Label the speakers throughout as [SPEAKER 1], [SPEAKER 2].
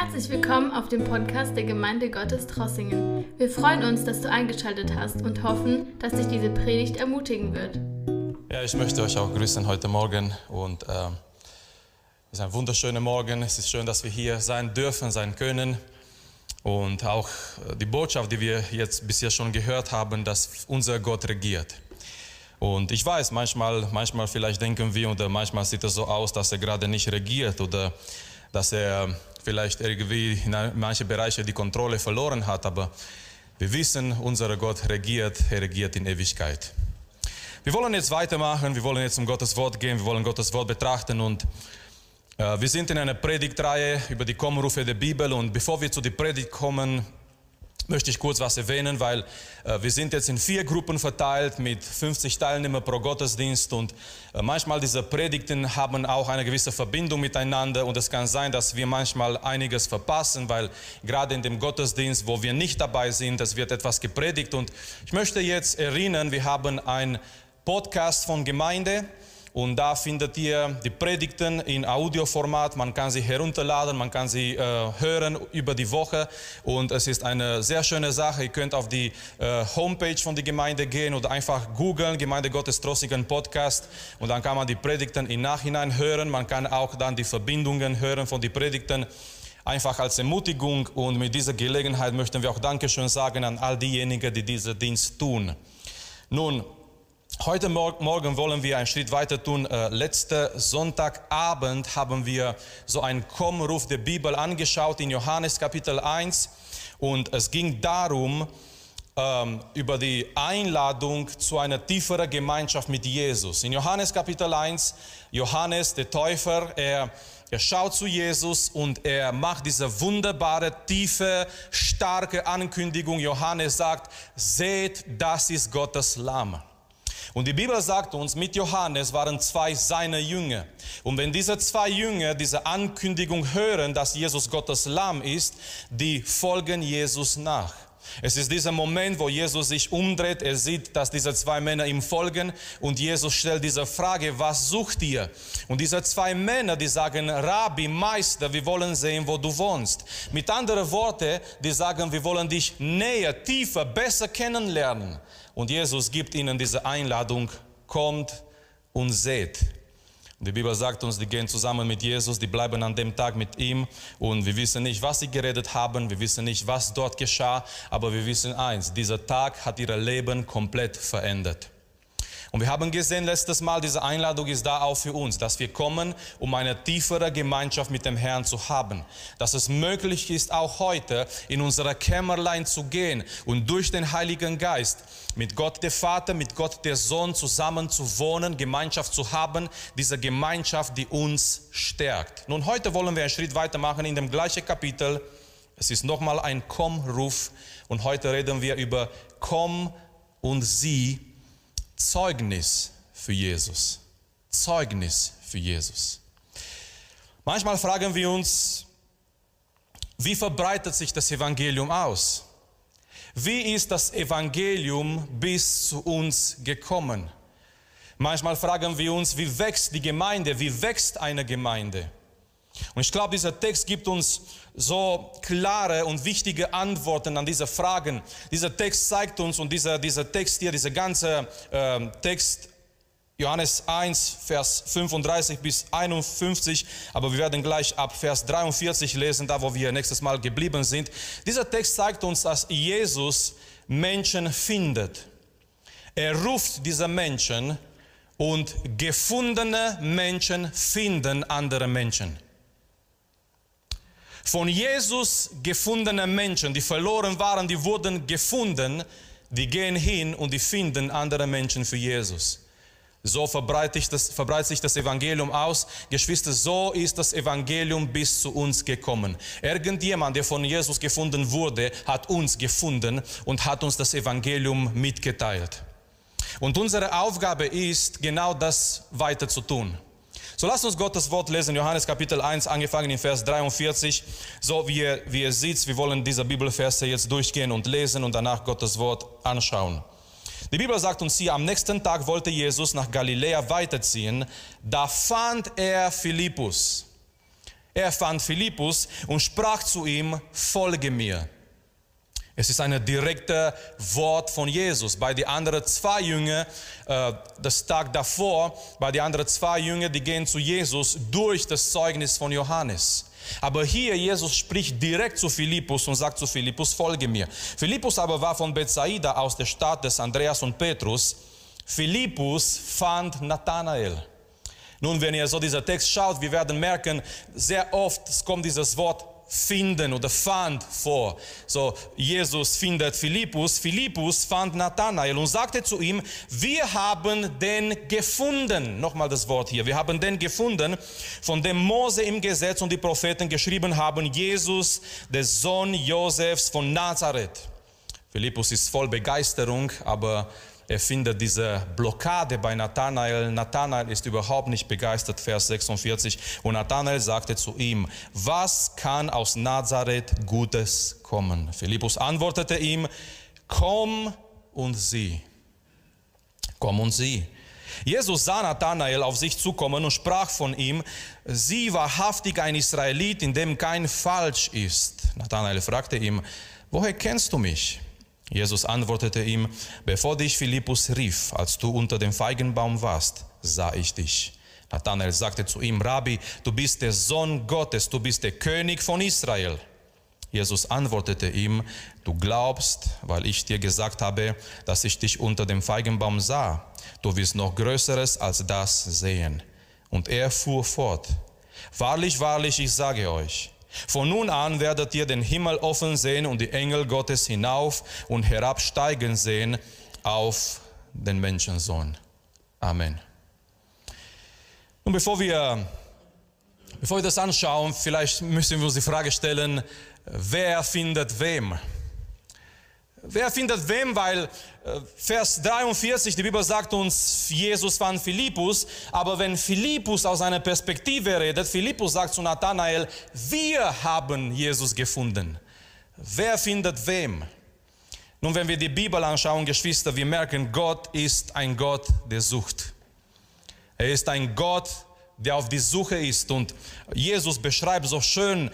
[SPEAKER 1] Herzlich willkommen auf dem Podcast der Gemeinde Gottes Trossingen. Wir freuen uns, dass du eingeschaltet hast und hoffen, dass dich diese Predigt ermutigen wird.
[SPEAKER 2] Ja, ich möchte euch auch grüßen heute Morgen und äh, es ist ein wunderschöner Morgen. Es ist schön, dass wir hier sein dürfen, sein können und auch äh, die Botschaft, die wir jetzt bisher schon gehört haben, dass unser Gott regiert. Und ich weiß, manchmal, manchmal vielleicht denken wir oder manchmal sieht es so aus, dass er gerade nicht regiert oder dass er vielleicht irgendwie in manchen Bereichen die Kontrolle verloren hat, aber wir wissen, unser Gott regiert, er regiert in Ewigkeit. Wir wollen jetzt weitermachen, wir wollen jetzt um Gottes Wort gehen, wir wollen Gottes Wort betrachten und äh, wir sind in einer Predigtreihe über die Kommrufe der Bibel und bevor wir zu der Predigt kommen, möchte ich kurz was erwähnen, weil äh, wir sind jetzt in vier Gruppen verteilt mit 50 Teilnehmern pro Gottesdienst und äh, manchmal diese Predigten haben auch eine gewisse Verbindung miteinander und es kann sein, dass wir manchmal einiges verpassen, weil gerade in dem Gottesdienst, wo wir nicht dabei sind, es wird etwas gepredigt und ich möchte jetzt erinnern, wir haben ein Podcast von Gemeinde und da findet ihr die Predigten in Audioformat. Man kann sie herunterladen, man kann sie äh, hören über die Woche. Und es ist eine sehr schöne Sache. Ihr könnt auf die äh, Homepage von der Gemeinde gehen oder einfach googeln, Gemeinde Gottes Trossigen Podcast. Und dann kann man die Predigten im Nachhinein hören. Man kann auch dann die Verbindungen hören von den Predigten einfach als Ermutigung. Und mit dieser Gelegenheit möchten wir auch Dankeschön sagen an all diejenigen, die diesen Dienst tun. Nun, Heute Morgen wollen wir einen Schritt weiter tun. Äh, letzten Sonntagabend haben wir so einen Kommruf der Bibel angeschaut in Johannes Kapitel 1 und es ging darum, ähm, über die Einladung zu einer tieferen Gemeinschaft mit Jesus. In Johannes Kapitel 1, Johannes der Täufer, er, er schaut zu Jesus und er macht diese wunderbare, tiefe, starke Ankündigung. Johannes sagt, seht, das ist Gottes Lamm. Und die Bibel sagt uns, mit Johannes waren zwei seiner Jünger. Und wenn diese zwei Jünger diese Ankündigung hören, dass Jesus Gottes Lamm ist, die folgen Jesus nach. Es ist dieser Moment, wo Jesus sich umdreht, er sieht, dass diese zwei Männer ihm folgen und Jesus stellt diese Frage, was sucht ihr? Und diese zwei Männer, die sagen, Rabbi, Meister, wir wollen sehen, wo du wohnst. Mit anderen Worten, die sagen, wir wollen dich näher, tiefer, besser kennenlernen. Und Jesus gibt ihnen diese Einladung, kommt und seht. Die Bibel sagt uns, die gehen zusammen mit Jesus, die bleiben an dem Tag mit ihm und wir wissen nicht, was sie geredet haben, wir wissen nicht, was dort geschah, aber wir wissen eins, dieser Tag hat ihr Leben komplett verändert. Und wir haben gesehen letztes Mal, diese Einladung ist da auch für uns, dass wir kommen, um eine tiefere Gemeinschaft mit dem Herrn zu haben. Dass es möglich ist, auch heute in unserer Kämmerlein zu gehen und durch den Heiligen Geist mit Gott der Vater, mit Gott der Sohn zusammen zu wohnen, Gemeinschaft zu haben, diese Gemeinschaft, die uns stärkt. Nun, heute wollen wir einen Schritt weitermachen in dem gleichen Kapitel. Es ist nochmal ein Komm-Ruf und heute reden wir über Komm und sieh Zeugnis für Jesus. Zeugnis für Jesus. Manchmal fragen wir uns, wie verbreitet sich das Evangelium aus? Wie ist das Evangelium bis zu uns gekommen? Manchmal fragen wir uns, wie wächst die Gemeinde? Wie wächst eine Gemeinde? Und ich glaube, dieser Text gibt uns so klare und wichtige Antworten an diese Fragen. Dieser Text zeigt uns und dieser, dieser Text hier, dieser ganze äh, Text, Johannes 1, Vers 35 bis 51, aber wir werden gleich ab Vers 43 lesen, da wo wir nächstes Mal geblieben sind. Dieser Text zeigt uns, dass Jesus Menschen findet. Er ruft diese Menschen und gefundene Menschen finden andere Menschen. Von Jesus gefundene Menschen, die verloren waren, die wurden gefunden, die gehen hin und die finden andere Menschen für Jesus. So verbreitet, das, verbreitet sich das Evangelium aus. Geschwister, so ist das Evangelium bis zu uns gekommen. Irgendjemand, der von Jesus gefunden wurde, hat uns gefunden und hat uns das Evangelium mitgeteilt. Und unsere Aufgabe ist, genau das weiter zu tun. So lasst uns Gottes Wort lesen, Johannes Kapitel 1, angefangen in Vers 43. So wie ihr, wie ihr seht, wir wollen diese Bibelverse jetzt durchgehen und lesen und danach Gottes Wort anschauen. Die Bibel sagt uns hier, am nächsten Tag wollte Jesus nach Galiläa weiterziehen. Da fand er Philippus. Er fand Philippus und sprach zu ihm, folge mir. Es ist ein direktes Wort von Jesus. Bei den anderen zwei Jüngern, äh, das Tag davor, bei den anderen zwei Jüngern, die gehen zu Jesus durch das Zeugnis von Johannes. Aber hier, Jesus spricht direkt zu Philippus und sagt zu Philippus, folge mir. Philippus aber war von Bethsaida aus der Stadt des Andreas und Petrus. Philippus fand Nathanael. Nun, wenn ihr so dieser Text schaut, wir werden merken, sehr oft kommt dieses Wort finden oder fand vor. So, Jesus findet Philippus, Philippus fand Nathanael und sagte zu ihm, wir haben den gefunden. Nochmal das Wort hier. Wir haben den gefunden, von dem Mose im Gesetz und die Propheten geschrieben haben, Jesus, der Sohn Josefs von Nazareth. Philippus ist voll Begeisterung, aber er findet diese Blockade bei Nathanael. Nathanael ist überhaupt nicht begeistert, Vers 46. Und Nathanael sagte zu ihm, was kann aus Nazareth Gutes kommen? Philippus antwortete ihm, komm und sieh. Komm und sieh. Jesus sah Nathanael auf sich zukommen und sprach von ihm, sieh wahrhaftig ein Israelit, in dem kein Falsch ist. Nathanael fragte ihm, woher kennst du mich? Jesus antwortete ihm, bevor dich Philippus rief, als du unter dem Feigenbaum warst, sah ich dich. Nathanael sagte zu ihm, Rabbi, du bist der Sohn Gottes, du bist der König von Israel. Jesus antwortete ihm, du glaubst, weil ich dir gesagt habe, dass ich dich unter dem Feigenbaum sah. Du wirst noch Größeres als das sehen. Und er fuhr fort, wahrlich, wahrlich, ich sage euch, von nun an werdet ihr den Himmel offen sehen und die Engel Gottes hinauf und herabsteigen sehen auf den Menschensohn. Amen. Und bevor wir, bevor wir das anschauen, vielleicht müssen wir uns die Frage stellen, wer findet wem? Wer findet wem? Weil äh, Vers 43, die Bibel sagt uns, Jesus fand Philippus, aber wenn Philippus aus einer Perspektive redet, Philippus sagt zu Nathanael, wir haben Jesus gefunden. Wer findet wem? Nun, wenn wir die Bibel anschauen, Geschwister, wir merken, Gott ist ein Gott der Sucht. Er ist ein Gott, der auf die Suche ist. Und Jesus beschreibt so schön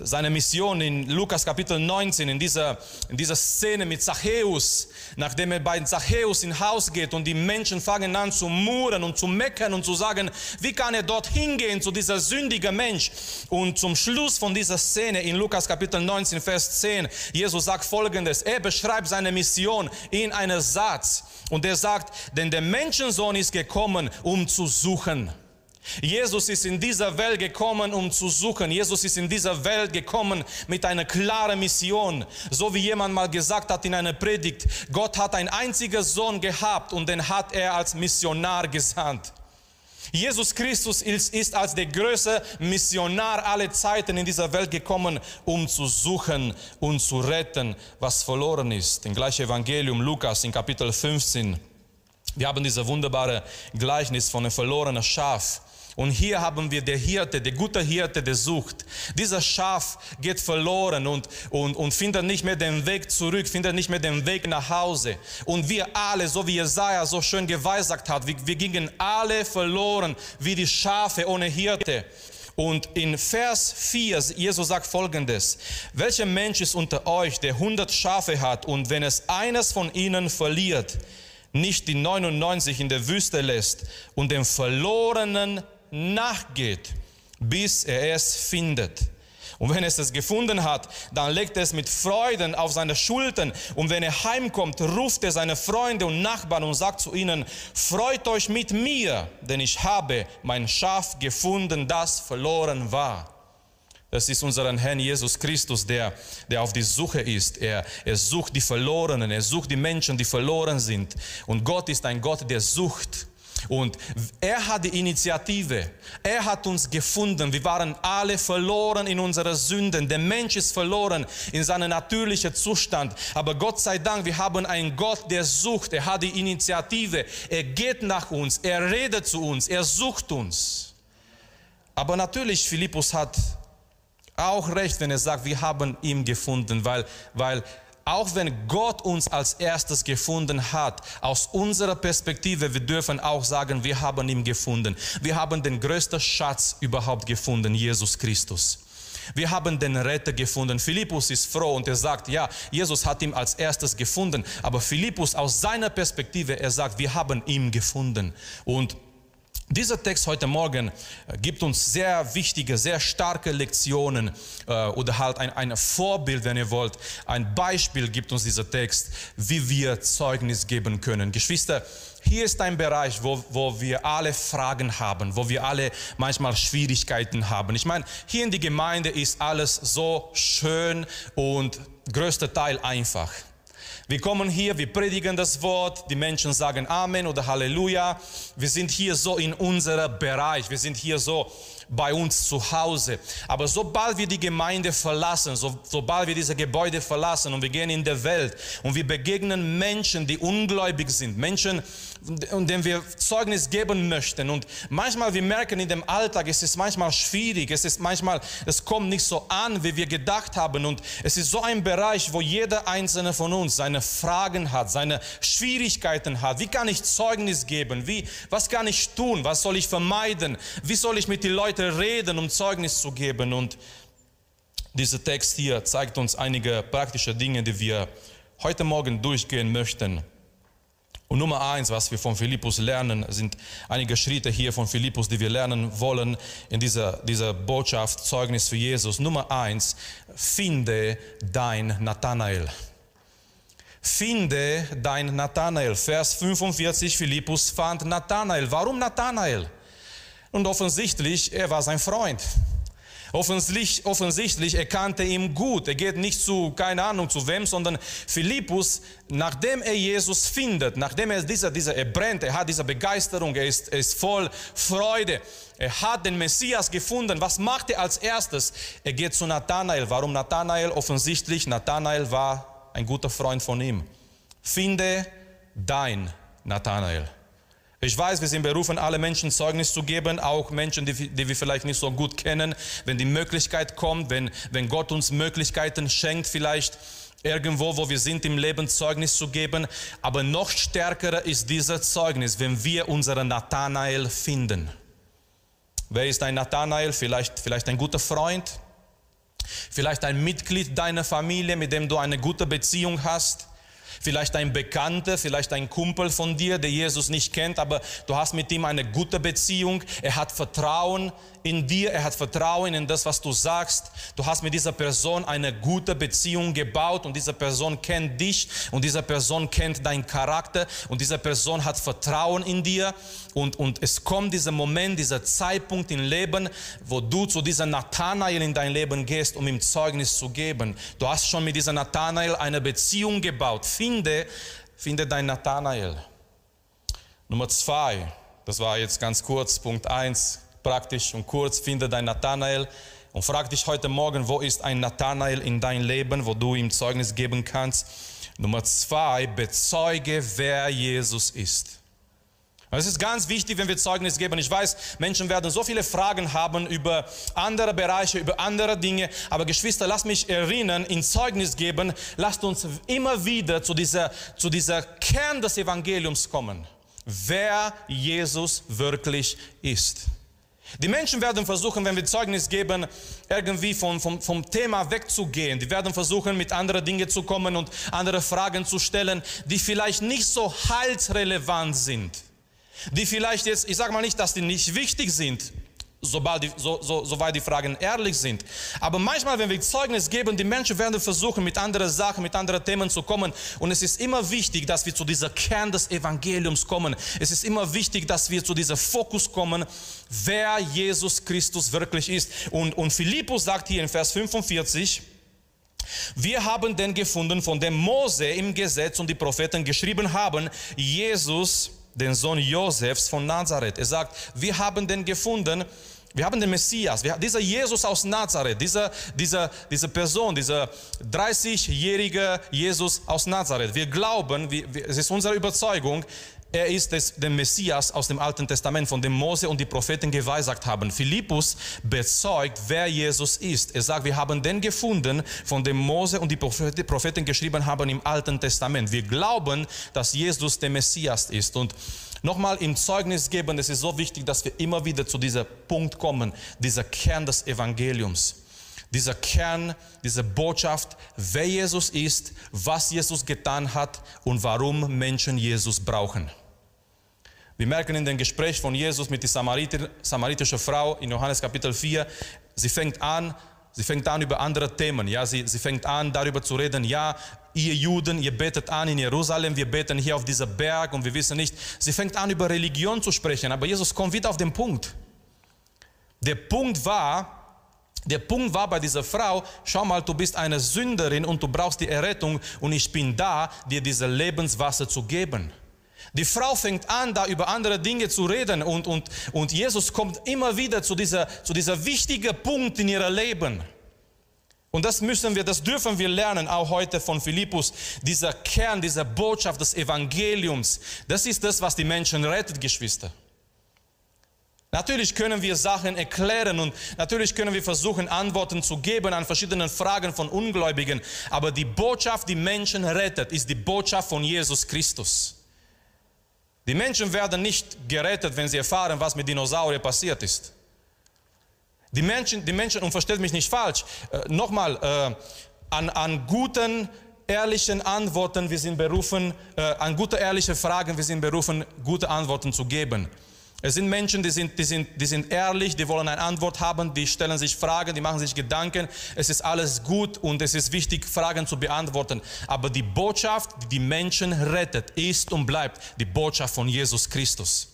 [SPEAKER 2] seine Mission in Lukas Kapitel 19, in dieser, in dieser Szene mit Zachäus, nachdem er bei Zachäus in Haus geht und die Menschen fangen an zu murren und zu meckern und zu sagen, wie kann er dort hingehen zu dieser sündigen Mensch? Und zum Schluss von dieser Szene in Lukas Kapitel 19, Vers 10, Jesus sagt folgendes, er beschreibt seine Mission in einem Satz. Und er sagt, denn der Menschensohn ist gekommen, um zu suchen Jesus ist in dieser Welt gekommen, um zu suchen. Jesus ist in dieser Welt gekommen mit einer klaren Mission. So wie jemand mal gesagt hat in einer Predigt, Gott hat einen einzigen Sohn gehabt und den hat er als Missionar gesandt. Jesus Christus ist, als der größte Missionar aller Zeiten in dieser Welt gekommen, um zu suchen und zu retten, was verloren ist. Im gleichen Evangelium Lukas in Kapitel 15. Wir haben diese wunderbare Gleichnis von einem verlorenen Schaf. Und hier haben wir der Hirte, der gute Hirte, der sucht. Dieser Schaf geht verloren und, und, und findet nicht mehr den Weg zurück, findet nicht mehr den Weg nach Hause. Und wir alle, so wie Jesaja so schön geweissagt hat, wir, wir gingen alle verloren wie die Schafe ohne Hirte. Und in Vers 4, Jesus sagt folgendes, welcher Mensch ist unter euch, der 100 Schafe hat und wenn es eines von ihnen verliert, nicht die 99 in der Wüste lässt und den Verlorenen nachgeht, bis er es findet. Und wenn es es gefunden hat, dann legt er es mit Freuden auf seine Schultern. Und wenn er heimkommt, ruft er seine Freunde und Nachbarn und sagt zu ihnen, freut euch mit mir, denn ich habe mein Schaf gefunden, das verloren war. Das ist unseren Herrn Jesus Christus, der, der auf die Suche ist. Er, er sucht die Verlorenen, er sucht die Menschen, die verloren sind. Und Gott ist ein Gott, der sucht. Und er hat die Initiative. Er hat uns gefunden. Wir waren alle verloren in unseren Sünden. Der Mensch ist verloren in seinem natürlichen Zustand. Aber Gott sei Dank, wir haben einen Gott, der sucht. Er hat die Initiative. Er geht nach uns. Er redet zu uns. Er sucht uns. Aber natürlich, Philippus hat auch recht, wenn er sagt, wir haben ihn gefunden, weil, weil auch wenn Gott uns als erstes gefunden hat, aus unserer Perspektive, wir dürfen auch sagen, wir haben ihn gefunden. Wir haben den größten Schatz überhaupt gefunden, Jesus Christus. Wir haben den Retter gefunden. Philippus ist froh und er sagt, ja, Jesus hat ihn als erstes gefunden. Aber Philippus aus seiner Perspektive, er sagt, wir haben ihn gefunden. Und dieser Text heute Morgen äh, gibt uns sehr wichtige, sehr starke Lektionen äh, oder halt ein, ein Vorbild, wenn ihr wollt. Ein Beispiel gibt uns dieser Text, wie wir Zeugnis geben können. Geschwister, hier ist ein Bereich, wo, wo wir alle Fragen haben, wo wir alle manchmal Schwierigkeiten haben. Ich meine, hier in der Gemeinde ist alles so schön und größter Teil einfach. Wir kommen hier, wir predigen das Wort, die Menschen sagen Amen oder Halleluja. Wir sind hier so in unserem Bereich, wir sind hier so bei uns zu Hause. Aber sobald wir die Gemeinde verlassen, so, sobald wir diese Gebäude verlassen und wir gehen in der Welt und wir begegnen Menschen, die ungläubig sind, Menschen, denen wir Zeugnis geben möchten. Und manchmal, wir merken in dem Alltag, es ist manchmal schwierig, es ist manchmal, es kommt nicht so an, wie wir gedacht haben. Und es ist so ein Bereich, wo jeder einzelne von uns seine Fragen hat, seine Schwierigkeiten hat. Wie kann ich Zeugnis geben? Wie, was kann ich tun? Was soll ich vermeiden? Wie soll ich mit den Leuten reden, um Zeugnis zu geben? Und dieser Text hier zeigt uns einige praktische Dinge, die wir heute Morgen durchgehen möchten. Und Nummer eins, was wir von Philippus lernen, sind einige Schritte hier von Philippus, die wir lernen wollen in dieser, dieser Botschaft, Zeugnis für Jesus. Nummer eins, finde dein Nathanael. Finde dein Nathanael. Vers 45, Philippus fand Nathanael. Warum Nathanael? Und offensichtlich, er war sein Freund. Offensichtlich, offensichtlich, er kannte ihn gut. Er geht nicht zu, keine Ahnung zu wem, sondern Philippus, nachdem er Jesus findet, nachdem er dieser, dieser, er brennt, er hat diese Begeisterung, er ist, er ist voll Freude. Er hat den Messias gefunden. Was macht er als erstes? Er geht zu Nathanael. Warum Nathanael? Offensichtlich, Nathanael war ein guter Freund von ihm. Finde dein Nathanael. Ich weiß, wir sind berufen, alle Menschen Zeugnis zu geben, auch Menschen, die, die, wir vielleicht nicht so gut kennen. Wenn die Möglichkeit kommt, wenn, wenn Gott uns Möglichkeiten schenkt, vielleicht irgendwo, wo wir sind im Leben, Zeugnis zu geben. Aber noch stärker ist dieser Zeugnis, wenn wir unseren Nathanael finden. Wer ist ein Nathanael? Vielleicht, vielleicht ein guter Freund, vielleicht ein Mitglied deiner Familie, mit dem du eine gute Beziehung hast Vielleicht ein Bekannter, vielleicht ein Kumpel von dir, der Jesus nicht kennt, aber du hast mit ihm eine gute Beziehung. Er hat Vertrauen in dir, er hat Vertrauen in das, was du sagst. Du hast mit dieser Person eine gute Beziehung gebaut und diese Person kennt dich und diese Person kennt deinen Charakter und diese Person hat Vertrauen in dir und, und es kommt dieser Moment, dieser Zeitpunkt im Leben, wo du zu diesem Nathanael in dein Leben gehst, um ihm Zeugnis zu geben. Du hast schon mit diesem Nathanael eine Beziehung gebaut. Finde, finde dein Nathanael. Nummer zwei, das war jetzt ganz kurz, Punkt eins praktisch und kurz, finde dein Nathanael und frag dich heute Morgen, wo ist ein Nathanael in dein Leben, wo du ihm Zeugnis geben kannst. Nummer zwei, bezeuge, wer Jesus ist. Es ist ganz wichtig, wenn wir Zeugnis geben. Ich weiß, Menschen werden so viele Fragen haben über andere Bereiche, über andere Dinge. Aber Geschwister, lasst mich erinnern, in Zeugnis geben, lasst uns immer wieder zu dieser, zu dieser Kern des Evangeliums kommen. Wer Jesus wirklich ist. Die Menschen werden versuchen, wenn wir Zeugnis geben, irgendwie vom, vom, vom Thema wegzugehen. Die werden versuchen, mit anderen Dingen zu kommen und andere Fragen zu stellen, die vielleicht nicht so heilsrelevant sind. Die vielleicht jetzt, ich sage mal nicht, dass die nicht wichtig sind, sobald die, so, so, soweit die Fragen ehrlich sind. Aber manchmal, wenn wir Zeugnis geben, die Menschen werden versuchen, mit anderen Sachen, mit anderen Themen zu kommen. Und es ist immer wichtig, dass wir zu dieser Kern des Evangeliums kommen. Es ist immer wichtig, dass wir zu diesem Fokus kommen, wer Jesus Christus wirklich ist. Und, und Philippus sagt hier in Vers 45, wir haben den gefunden, von dem Mose im Gesetz und die Propheten geschrieben haben, Jesus den Sohn Josefs von Nazareth. Er sagt, wir haben den gefunden, wir haben den Messias, wir, dieser Jesus aus Nazareth, dieser, dieser, diese Person, dieser 30-jährige Jesus aus Nazareth. Wir glauben, wir, wir, es ist unsere Überzeugung, er ist des, der Messias aus dem Alten Testament, von dem Mose und die Propheten geweissagt haben. Philippus bezeugt, wer Jesus ist. Er sagt, wir haben den gefunden, von dem Mose und die Propheten geschrieben haben im Alten Testament. Wir glauben, dass Jesus der Messias ist. Und nochmal im Zeugnis geben, es ist so wichtig, dass wir immer wieder zu diesem Punkt kommen, dieser Kern des Evangeliums dieser Kern, diese Botschaft, wer Jesus ist, was Jesus getan hat und warum Menschen Jesus brauchen. Wir merken in dem Gespräch von Jesus mit der Samariter, samaritischen Frau in Johannes Kapitel 4, sie fängt an, sie fängt an über andere Themen. Ja, sie, sie fängt an darüber zu reden, ja, ihr Juden, ihr betet an in Jerusalem, wir beten hier auf dieser Berg und wir wissen nicht. Sie fängt an über Religion zu sprechen, aber Jesus kommt wieder auf den Punkt. Der Punkt war, der Punkt war bei dieser Frau, schau mal, du bist eine Sünderin und du brauchst die Errettung und ich bin da, dir diese Lebenswasser zu geben. Die Frau fängt an, da über andere Dinge zu reden und, und, und Jesus kommt immer wieder zu dieser, zu dieser wichtigen Punkt in ihrem Leben. Und das müssen wir, das dürfen wir lernen, auch heute von Philippus. Dieser Kern, diese Botschaft des Evangeliums, das ist das, was die Menschen rettet, Geschwister. Natürlich können wir Sachen erklären und natürlich können wir versuchen, Antworten zu geben an verschiedene Fragen von Ungläubigen. Aber die Botschaft, die Menschen rettet, ist die Botschaft von Jesus Christus. Die Menschen werden nicht gerettet, wenn sie erfahren, was mit Dinosauriern passiert ist. Die Menschen, die Menschen und versteht mich nicht falsch, äh, nochmal, äh, an, an guten, ehrlichen Antworten, wir sind berufen, äh, an gute, ehrliche Fragen, wir sind berufen, gute Antworten zu geben. Es sind Menschen, die sind, die, sind, die sind ehrlich, die wollen eine Antwort haben, die stellen sich Fragen, die machen sich Gedanken. Es ist alles gut und es ist wichtig, Fragen zu beantworten. Aber die Botschaft, die die Menschen rettet, ist und bleibt die Botschaft von Jesus Christus.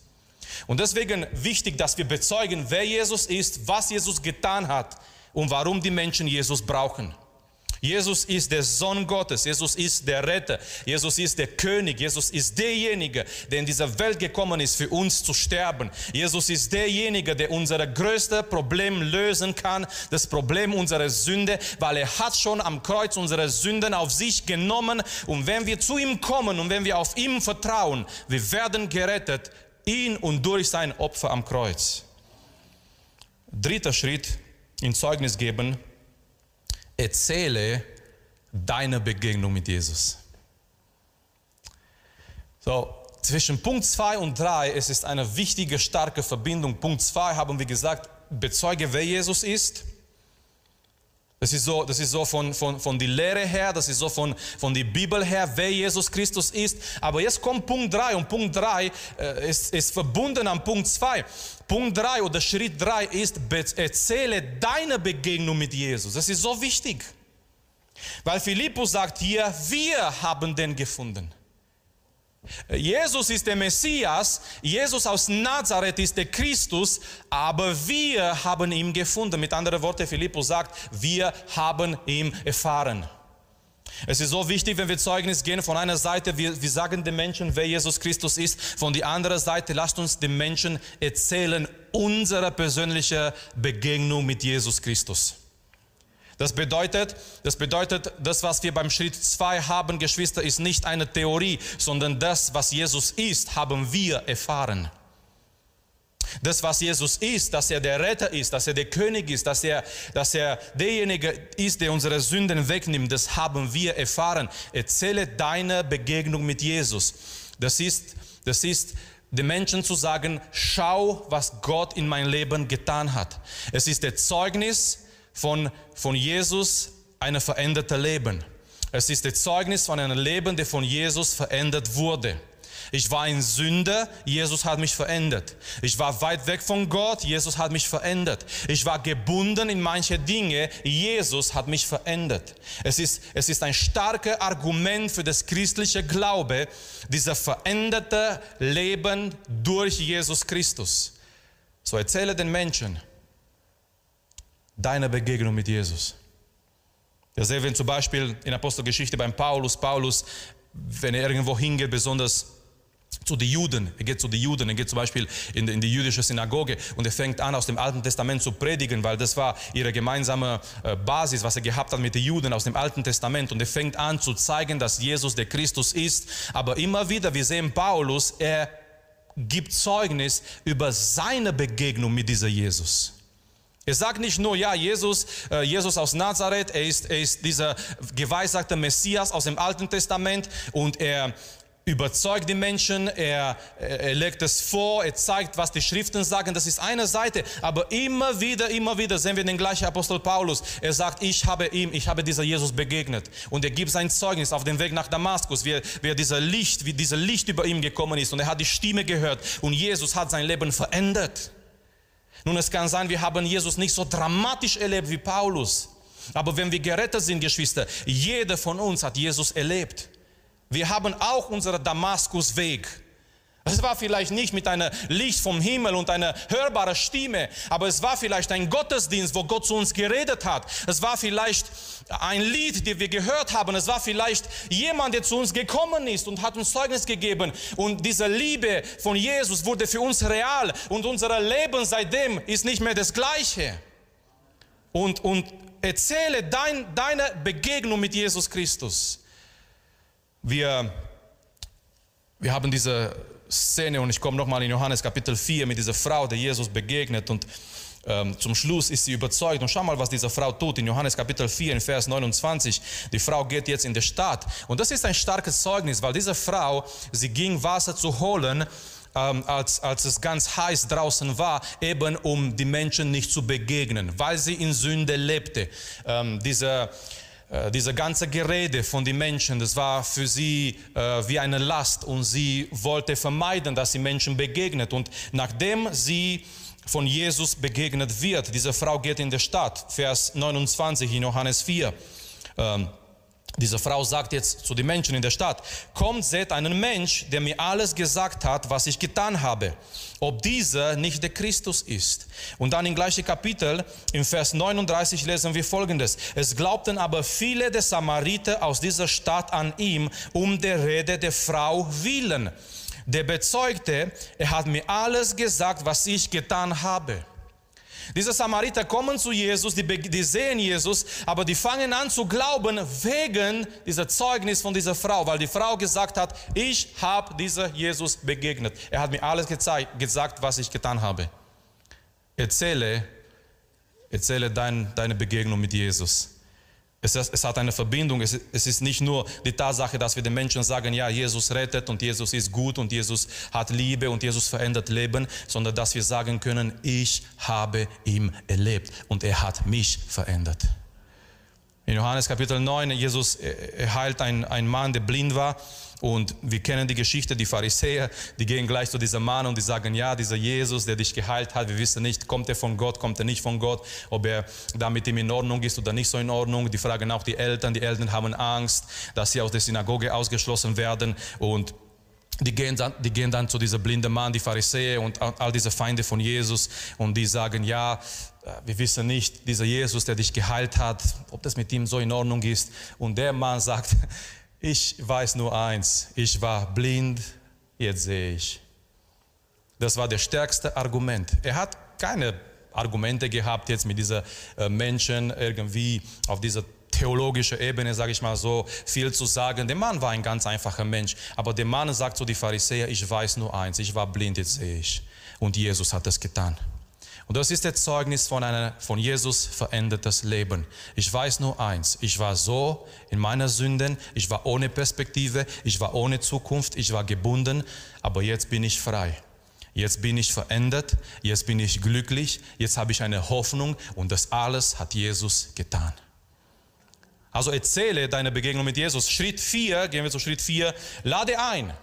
[SPEAKER 2] Und deswegen wichtig, dass wir bezeugen, wer Jesus ist, was Jesus getan hat und warum die Menschen Jesus brauchen. Jesus ist der Sohn Gottes, Jesus ist der Retter, Jesus ist der König, Jesus ist derjenige, der in dieser Welt gekommen ist, für uns zu sterben. Jesus ist derjenige, der unser größtes Problem lösen kann, das Problem unserer Sünde, weil er hat schon am Kreuz unsere Sünden auf sich genommen und wenn wir zu ihm kommen und wenn wir auf ihm vertrauen, wir werden gerettet, ihn und durch sein Opfer am Kreuz. Dritter Schritt, in Zeugnis geben, erzähle deine Begegnung mit Jesus. So, zwischen Punkt 2 und 3 es ist eine wichtige, starke Verbindung. Punkt 2 haben wir gesagt, bezeuge, wer Jesus ist. Das ist so, das ist so von, von, von der Lehre her, das ist so von, von der Bibel her, wer Jesus Christus ist. Aber jetzt kommt Punkt 3 und Punkt 3 äh, ist, ist verbunden an Punkt 2. Punkt 3 oder Schritt 3 ist, erzähle deine Begegnung mit Jesus. Das ist so wichtig. Weil Philippus sagt hier, wir haben den gefunden. Jesus ist der Messias, Jesus aus Nazareth ist der Christus, aber wir haben ihn gefunden. Mit anderen Worten, Philippus sagt, wir haben ihn erfahren. Es ist so wichtig, wenn wir Zeugnis gehen, von einer Seite, wir, wir sagen den Menschen, wer Jesus Christus ist, von der anderen Seite, lasst uns den Menschen erzählen unsere persönliche Begegnung mit Jesus Christus. Das bedeutet, das bedeutet, das, was wir beim Schritt 2 haben, Geschwister, ist nicht eine Theorie, sondern das, was Jesus ist, haben wir erfahren. Das, was Jesus ist, dass er der Retter ist, dass er der König ist, dass er, dass er derjenige ist, der unsere Sünden wegnimmt, das haben wir erfahren. Erzähle deine Begegnung mit Jesus. Das ist, das ist den Menschen zu sagen, schau, was Gott in mein Leben getan hat. Es ist der Zeugnis, von, von Jesus ein verändertes Leben. Es ist das Zeugnis von einem Leben, das von Jesus verändert wurde. Ich war ein Sünder, Jesus hat mich verändert. Ich war weit weg von Gott, Jesus hat mich verändert. Ich war gebunden in manche Dinge, Jesus hat mich verändert. Es ist, es ist ein starkes Argument für das christliche Glaube, dieser veränderte Leben durch Jesus Christus. So erzähle den Menschen, deiner Begegnung mit Jesus. Das sehen wir zum Beispiel in Apostelgeschichte beim Paulus. Paulus, wenn er irgendwo hingeht, besonders zu den Juden. Er geht zu den Juden, er geht zum Beispiel in, in die jüdische Synagoge und er fängt an, aus dem Alten Testament zu predigen, weil das war ihre gemeinsame äh, Basis, was er gehabt hat mit den Juden aus dem Alten Testament. Und er fängt an zu zeigen, dass Jesus der Christus ist. Aber immer wieder, wir sehen Paulus, er gibt Zeugnis über seine Begegnung mit dieser Jesus. Er sagt nicht nur, ja, Jesus, äh, Jesus aus Nazareth, er ist, er ist dieser geweissagte Messias aus dem Alten Testament und er überzeugt die Menschen, er, er legt es vor, er zeigt, was die Schriften sagen. Das ist eine Seite. Aber immer wieder, immer wieder sehen wir den gleichen Apostel Paulus. Er sagt, ich habe ihm, ich habe dieser Jesus begegnet. Und er gibt sein Zeugnis auf dem Weg nach Damaskus, wie, wie dieser Licht, wie dieser Licht über ihm gekommen ist. Und er hat die Stimme gehört. Und Jesus hat sein Leben verändert. Nun, es kann sein, wir haben Jesus nicht so dramatisch erlebt wie Paulus. Aber wenn wir gerettet sind, Geschwister, jeder von uns hat Jesus erlebt. Wir haben auch unseren Damaskusweg. Es war vielleicht nicht mit einer Licht vom Himmel und einer hörbaren Stimme, aber es war vielleicht ein Gottesdienst, wo Gott zu uns geredet hat. Es war vielleicht ein Lied, das wir gehört haben. Es war vielleicht jemand, der zu uns gekommen ist und hat uns Zeugnis gegeben. Und diese Liebe von Jesus wurde für uns real und unser Leben seitdem ist nicht mehr das gleiche. Und, und erzähle dein, deine Begegnung mit Jesus Christus. Wir, wir haben diese Szene und ich komme nochmal in Johannes Kapitel 4 mit dieser Frau, der Jesus begegnet und ähm, zum Schluss ist sie überzeugt und schau mal, was diese Frau tut in Johannes Kapitel 4 in Vers 29. Die Frau geht jetzt in die Stadt und das ist ein starkes Zeugnis, weil diese Frau, sie ging Wasser zu holen, ähm, als, als es ganz heiß draußen war, eben um die Menschen nicht zu begegnen, weil sie in Sünde lebte. Ähm, diese äh, diese ganze Gerede von den Menschen, das war für sie äh, wie eine Last und sie wollte vermeiden, dass sie Menschen begegnet. Und nachdem sie von Jesus begegnet wird, diese Frau geht in die Stadt, Vers 29 in Johannes 4. Ähm, diese Frau sagt jetzt zu den Menschen in der Stadt, kommt, seht einen Mensch, der mir alles gesagt hat, was ich getan habe, ob dieser nicht der Christus ist. Und dann im gleichen Kapitel, im Vers 39 lesen wir folgendes. Es glaubten aber viele der Samariter aus dieser Stadt an ihm, um der Rede der Frau willen. Der bezeugte, er hat mir alles gesagt, was ich getan habe. Diese Samariter kommen zu Jesus, die, die, sehen Jesus, aber die fangen an zu glauben wegen dieser Zeugnis von dieser Frau, weil die Frau gesagt hat, ich habe dieser Jesus begegnet. Er hat mir alles gesagt, was ich getan habe. Erzähle, erzähle dein, deine Begegnung mit Jesus. Es, es, hat eine Verbindung. Es, es, ist nicht nur die Tatsache, dass wir den Menschen sagen, ja, Jesus rettet und Jesus ist gut und Jesus hat Liebe und Jesus verändert Leben, sondern dass wir sagen können, ich habe ihn erlebt und er hat mich verändert. In Johannes Kapitel 9, Jesus heilt einen, einen Mann, der blind war und wir kennen die Geschichte, die Pharisäer, die gehen gleich zu diesem Mann und die sagen, ja, dieser Jesus, der dich geheilt hat, wir wissen nicht, kommt er von Gott, kommt er nicht von Gott, ob er da mit ihm in Ordnung ist oder nicht so in Ordnung. Die fragen auch die Eltern, die Eltern haben Angst, dass sie aus der Synagoge ausgeschlossen werden und die gehen, dann, die gehen dann zu diesem blinden Mann, die Pharisäer und all diese Feinde von Jesus und die sagen, ja, äh, wir wissen nicht, dieser Jesus, der dich geheilt hat, ob das mit ihm so in Ordnung ist. Und der Mann sagt, ich weiß nur eins, ich war blind, jetzt sehe ich. Das war das stärkste Argument. Er hat keine Argumente gehabt, jetzt mit diesen äh, Menschen irgendwie auf dieser theologischen Ebene, sage ich mal so, viel zu sagen. Der Mann war ein ganz einfacher Mensch, aber der Mann sagt zu den Pharisäern, ich weiß nur eins, ich war blind, jetzt sehe ich. Und Jesus hat das getan. Und das ist das Zeugnis von einem von Jesus verändertes Leben. Ich weiß nur eins, ich war so in meiner Sünden, ich war ohne Perspektive, ich war ohne Zukunft, ich war gebunden, aber jetzt bin ich frei. Jetzt bin ich verändert, jetzt bin ich glücklich, jetzt habe ich eine Hoffnung und das alles hat Jesus getan. Also erzähle deine Begegnung mit Jesus. Schritt 4, gehen wir zu Schritt 4, lade ein.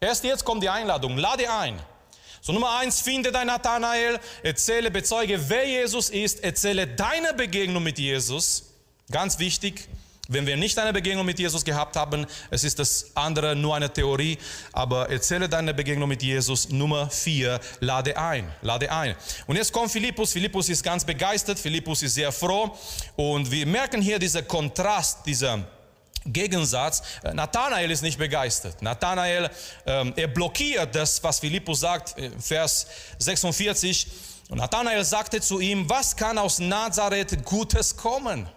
[SPEAKER 2] Erst jetzt kommt die Einladung, lade ein. So Nummer eins, finde dein Nathanael, erzähle, bezeuge, wer Jesus ist, erzähle deine Begegnung mit Jesus. Ganz wichtig, wenn wir nicht eine Begegnung mit Jesus gehabt haben, es ist das andere nur eine Theorie, aber erzähle deine Begegnung mit Jesus. Nummer vier, lade ein, lade ein. Und jetzt kommt Philippus. Philippus ist ganz begeistert, Philippus ist sehr froh und wir merken hier diesen Kontrast, dieser Gegensatz, äh, Nathanael ist nicht begeistert. Nathanael, ähm, er blockiert das, was Philippus sagt, Vers 46. Und Nathanael sagte zu ihm, was kann aus Nazareth Gutes kommen?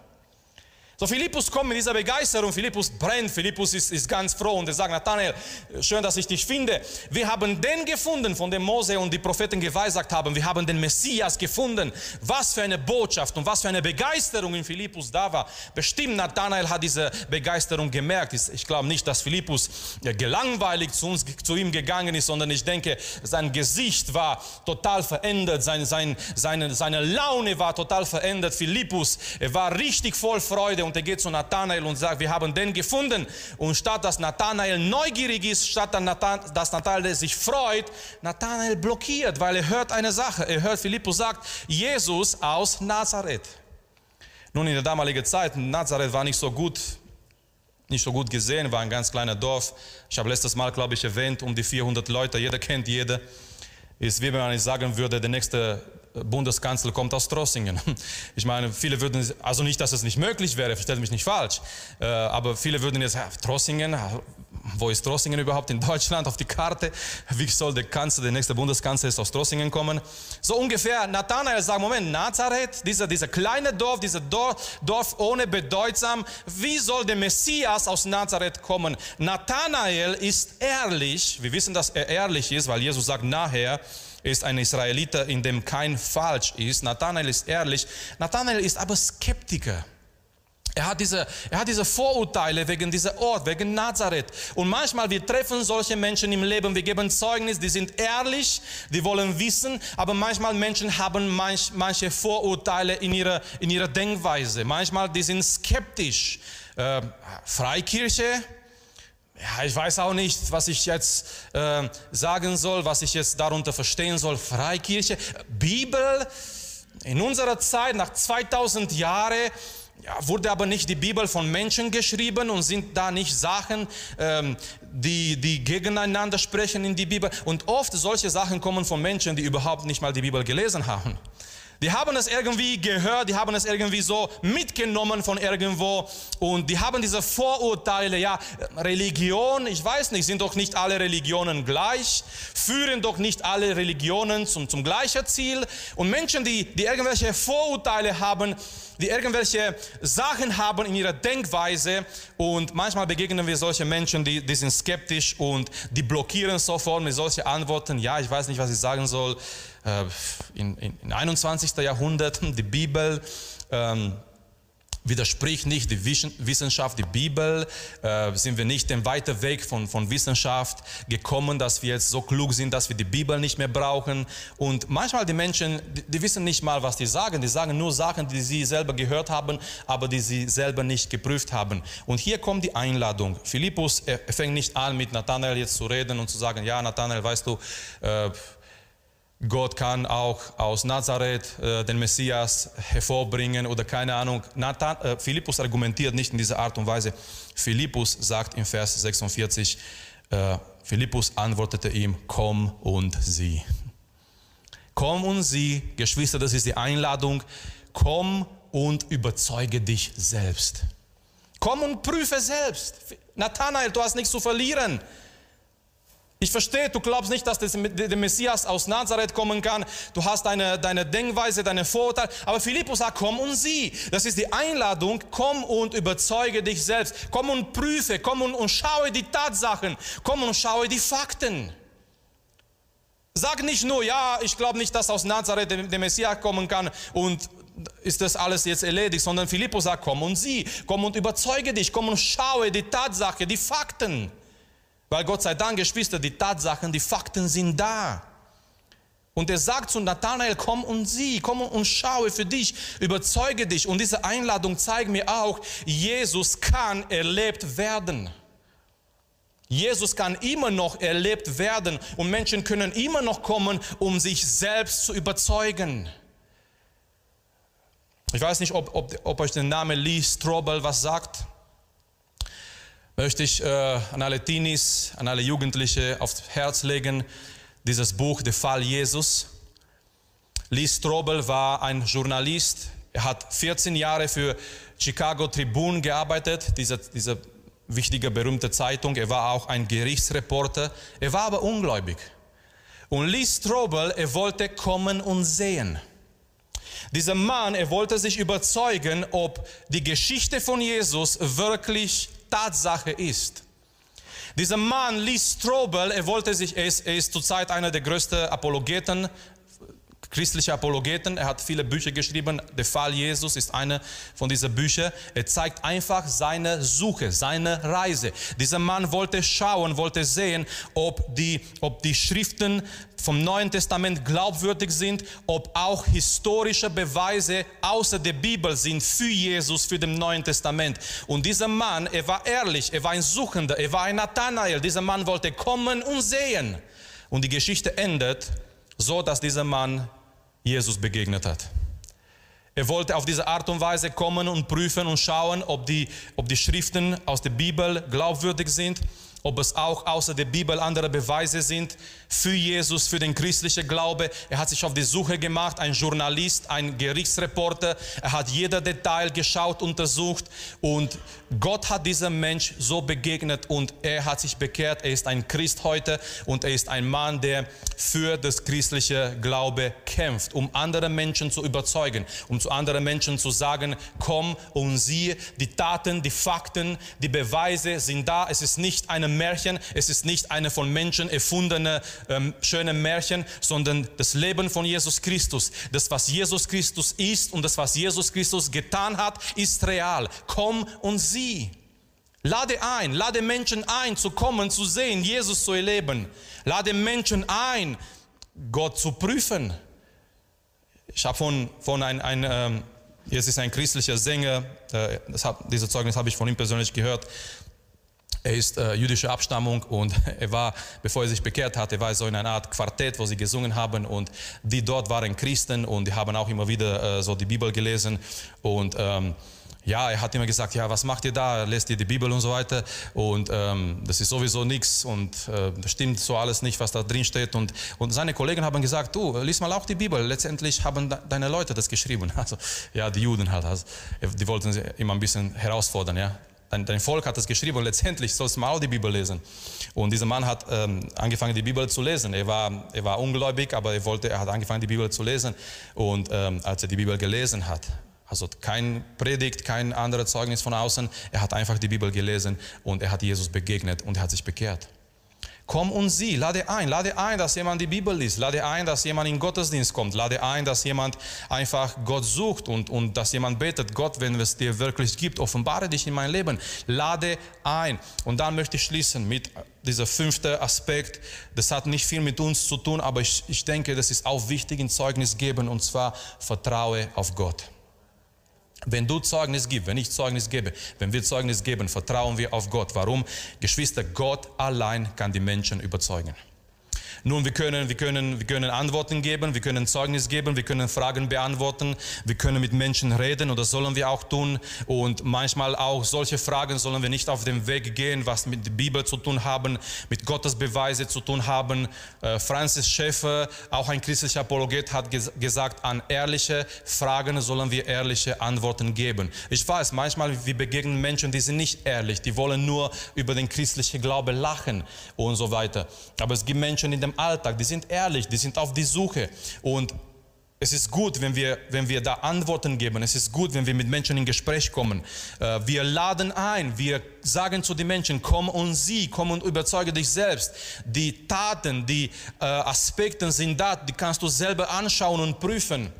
[SPEAKER 2] So Philippus kommt mit dieser Begeisterung, Philippus brennt, Philippus ist, ist ganz froh und er sagt, Nathanael, schön, dass ich dich finde. Wir haben den gefunden, von dem Mose und die Propheten geweissagt haben. Wir haben den Messias gefunden. Was für eine Botschaft und was für eine Begeisterung in Philippus da war. Bestimmt Nathanael hat diese Begeisterung gemerkt. Ich glaube nicht, dass Philippus gelangweilig zu, uns, zu ihm gegangen ist, sondern ich denke, sein Gesicht war total verändert, sein, sein, seine, seine Laune war total verändert. Philippus war richtig voll Freude und er geht zu Nathanael und sagt, wir haben den gefunden. Und statt dass Nathanael neugierig ist, statt dass Nathanael sich freut, Nathanael blockiert, weil er hört eine Sache. Er hört, Philippus sagt, Jesus aus Nazareth. Nun, in der damaligen Zeit, Nazareth war nicht so gut, nicht so gut gesehen, war ein ganz kleiner Dorf. Ich habe letztes Mal, glaube ich, erwähnt, um die 400 Leute, jeder kennt jeder. Ist wie wenn man sagen würde, der nächste Bundeskanzler kommt aus Trossingen. Ich meine, viele würden, also nicht, dass es nicht möglich wäre, versteht mich nicht falsch, äh, aber viele würden jetzt, Trossingen, wo ist Trossingen überhaupt in Deutschland auf die Karte? Wie soll der Kanzler, der nächste Bundeskanzler aus Trossingen kommen? So ungefähr, Nathanael sagt, Moment, Nazareth, dieser, dieser kleine Dorf, dieser Dorf, Dorf ohne bedeutsam, wie soll der Messias aus Nazareth kommen? Nathanael ist ehrlich, wir wissen, dass er ehrlich ist, weil Jesus sagt nachher, ist ein Israeliter, in dem kein Falsch ist. Nathanael ist ehrlich. Nathanael ist aber Skeptiker. Er hat, diese, er hat diese Vorurteile wegen dieser Ort, wegen Nazareth. Und manchmal, wir treffen solche Menschen im Leben, wir geben Zeugnis, die sind ehrlich, die wollen wissen, aber manchmal Menschen haben manch, manche Vorurteile in ihrer, in ihrer Denkweise. Manchmal, die sind skeptisch. Äh, Freikirche, ja, ich weiß auch nicht, was ich jetzt äh, sagen soll, was ich jetzt darunter verstehen soll. Freikirche, Bibel. In unserer Zeit, nach 2000 Jahren, ja, wurde aber nicht die Bibel von Menschen geschrieben und sind da nicht Sachen, ähm, die, die gegeneinander sprechen in die Bibel. Und oft solche Sachen kommen von Menschen, die überhaupt nicht mal die Bibel gelesen haben. Die haben es irgendwie gehört, die haben es irgendwie so mitgenommen von irgendwo und die haben diese Vorurteile, ja, Religion, ich weiß nicht, sind doch nicht alle Religionen gleich, führen doch nicht alle Religionen zum, zum gleichen Ziel und Menschen, die, die irgendwelche Vorurteile haben, die irgendwelche Sachen haben in ihrer Denkweise und manchmal begegnen wir solche Menschen, die, die sind skeptisch und die blockieren sofort mit solchen Antworten, ja, ich weiß nicht, was ich sagen soll, in, in, in 21. Jahrhundert, die Bibel ähm, widerspricht nicht die Wissenschaft, die Bibel, äh, sind wir nicht den weiten Weg von, von Wissenschaft gekommen, dass wir jetzt so klug sind, dass wir die Bibel nicht mehr brauchen. Und manchmal die Menschen, die, die wissen nicht mal, was die sagen. Die sagen nur Sachen, die sie selber gehört haben, aber die sie selber nicht geprüft haben. Und hier kommt die Einladung. Philippus fängt nicht an, mit Nathanael jetzt zu reden und zu sagen, ja, Nathanael, weißt du, äh, Gott kann auch aus Nazareth äh, den Messias hervorbringen oder keine Ahnung. Nathan, äh, Philippus argumentiert nicht in dieser Art und Weise. Philippus sagt im Vers 46, äh, Philippus antwortete ihm, komm und sieh. Komm und sieh, Geschwister, das ist die Einladung. Komm und überzeuge dich selbst. Komm und prüfe selbst. Nathanael, du hast nichts zu verlieren. Ich verstehe, du glaubst nicht, dass der Messias aus Nazareth kommen kann. Du hast deine, deine Denkweise, deine Vorurteile. Aber Philippus sagt, komm und sieh. Das ist die Einladung. Komm und überzeuge dich selbst. Komm und prüfe. Komm und, und schaue die Tatsachen. Komm und schaue die Fakten. Sag nicht nur, ja, ich glaube nicht, dass aus Nazareth der, der Messias kommen kann und ist das alles jetzt erledigt, sondern Philippus sagt, komm und sieh. Komm und überzeuge dich. Komm und schaue die Tatsache, die Fakten. Weil Gott sei Dank, Geschwister, die Tatsachen, die Fakten sind da. Und er sagt zu Nathanael, komm und sieh, komm und schaue für dich, überzeuge dich. Und diese Einladung zeigt mir auch, Jesus kann erlebt werden. Jesus kann immer noch erlebt werden und Menschen können immer noch kommen, um sich selbst zu überzeugen. Ich weiß nicht, ob, ob, ob euch der Name Lee Strobel was sagt möchte ich äh, an alle Teenies, an alle Jugendliche aufs Herz legen, dieses Buch, Der Fall Jesus. Lee Strobel war ein Journalist. Er hat 14 Jahre für Chicago Tribune gearbeitet, diese, diese wichtige, berühmte Zeitung. Er war auch ein Gerichtsreporter. Er war aber ungläubig. Und Lee Strobel, er wollte kommen und sehen. Dieser Mann, er wollte sich überzeugen, ob die Geschichte von Jesus wirklich Tatsache ist. Dieser Mann, Lee Strobel, er wollte sich, er ist, er ist zurzeit einer der größten Apologeten christliche Apologeten. Er hat viele Bücher geschrieben. Der Fall Jesus ist eine von diesen Büchern. Er zeigt einfach seine Suche, seine Reise. Dieser Mann wollte schauen, wollte sehen, ob die, ob die Schriften vom Neuen Testament glaubwürdig sind, ob auch historische Beweise außer der Bibel sind für Jesus, für den Neuen Testament. Und dieser Mann, er war ehrlich, er war ein Suchender, er war ein Nathanael. Dieser Mann wollte kommen und sehen. Und die Geschichte endet so, dass dieser Mann Jesus begegnet hat. Er wollte auf diese Art und Weise kommen und prüfen und schauen, ob die, ob die Schriften aus der Bibel glaubwürdig sind ob es auch außer der Bibel andere Beweise sind für Jesus, für den christlichen Glaube. Er hat sich auf die Suche gemacht, ein Journalist, ein Gerichtsreporter. Er hat jeder Detail geschaut, untersucht und Gott hat diesem Mensch so begegnet und er hat sich bekehrt. Er ist ein Christ heute und er ist ein Mann, der für das christliche Glaube kämpft, um andere Menschen zu überzeugen, um zu anderen Menschen zu sagen, komm und sieh, die Taten, die Fakten, die Beweise sind da. Es ist nicht eine Märchen, es ist nicht eine von Menschen erfundene ähm, schöne Märchen, sondern das Leben von Jesus Christus. Das, was Jesus Christus ist und das, was Jesus Christus getan hat, ist real. Komm und sieh. Lade ein, lade Menschen ein, zu kommen, zu sehen, Jesus zu erleben. Lade Menschen ein, Gott zu prüfen. Ich habe von, von ein, ein ähm, jetzt ist ein christlicher Sänger, äh, hab, dieses Zeugnis habe ich von ihm persönlich gehört. Er ist äh, jüdischer Abstammung und er war, bevor er sich bekehrt hat, er war so in einer Art Quartett, wo sie gesungen haben und die dort waren Christen und die haben auch immer wieder äh, so die Bibel gelesen und ähm, ja, er hat immer gesagt, ja, was macht ihr da? Lest ihr die Bibel und so weiter? Und ähm, das ist sowieso nichts und äh, das stimmt so alles nicht, was da drin steht. Und, und seine Kollegen haben gesagt, du, lies mal auch die Bibel. Letztendlich haben deine Leute das geschrieben. Also, ja, die Juden halt. Also, die wollten sie immer ein bisschen herausfordern, ja dein, dein Volk hat das geschrieben und letztendlich sollst du mal auch die Bibel lesen. Und dieser Mann hat ähm, angefangen, die Bibel zu lesen. Er war, er war ungläubig, aber er, wollte, er hat angefangen, die Bibel zu lesen. Und ähm, als er die Bibel gelesen hat, also kein Predigt, kein anderes Zeugnis von außen, er hat einfach die Bibel gelesen und er hat Jesus begegnet und er hat sich bekehrt. Komm und sieh, lade ein, lade ein, dass jemand die Bibel liest, lade ein, dass jemand in Gottesdienst kommt, lade ein, dass jemand einfach Gott sucht und, und dass jemand betet, Gott, wenn es dir wirklich gibt, offenbare dich in mein Leben, lade ein. Und dann möchte ich schließen mit dieser fünfte Aspekt, das hat nicht viel mit uns zu tun, aber ich, ich denke, das ist auch wichtig in Zeugnis geben und zwar vertraue auf Gott. Wenn du Zeugnis gibst, wenn ich Zeugnis gebe, wenn wir Zeugnis geben, vertrauen wir auf Gott. Warum? Geschwister, Gott allein kann die Menschen überzeugen. Nun, wir können, wir, können, wir können Antworten geben, wir können Zeugnis geben, wir können Fragen beantworten, wir können mit Menschen reden und das sollen wir auch tun. Und manchmal auch solche Fragen sollen wir nicht auf dem Weg gehen, was mit der Bibel zu tun haben, mit Gottes Beweise zu tun haben. Äh, Francis Schäfer, auch ein christlicher Apologet, hat ges gesagt, an ehrliche Fragen sollen wir ehrliche Antworten geben. Ich weiß, manchmal wir begegnen Menschen, die sind nicht ehrlich, die wollen nur über den christlichen Glaube lachen und so weiter. Aber es gibt Menschen in dem Alltag, die sind ehrlich, die sind auf die Suche. Und es ist gut, wenn wir, wenn wir da Antworten geben. Es ist gut, wenn wir mit Menschen in Gespräch kommen. Äh, wir laden ein, wir sagen zu den Menschen, komm und sieh, komm und überzeuge dich selbst. Die Taten, die äh, Aspekte sind da, die kannst du selber anschauen und prüfen.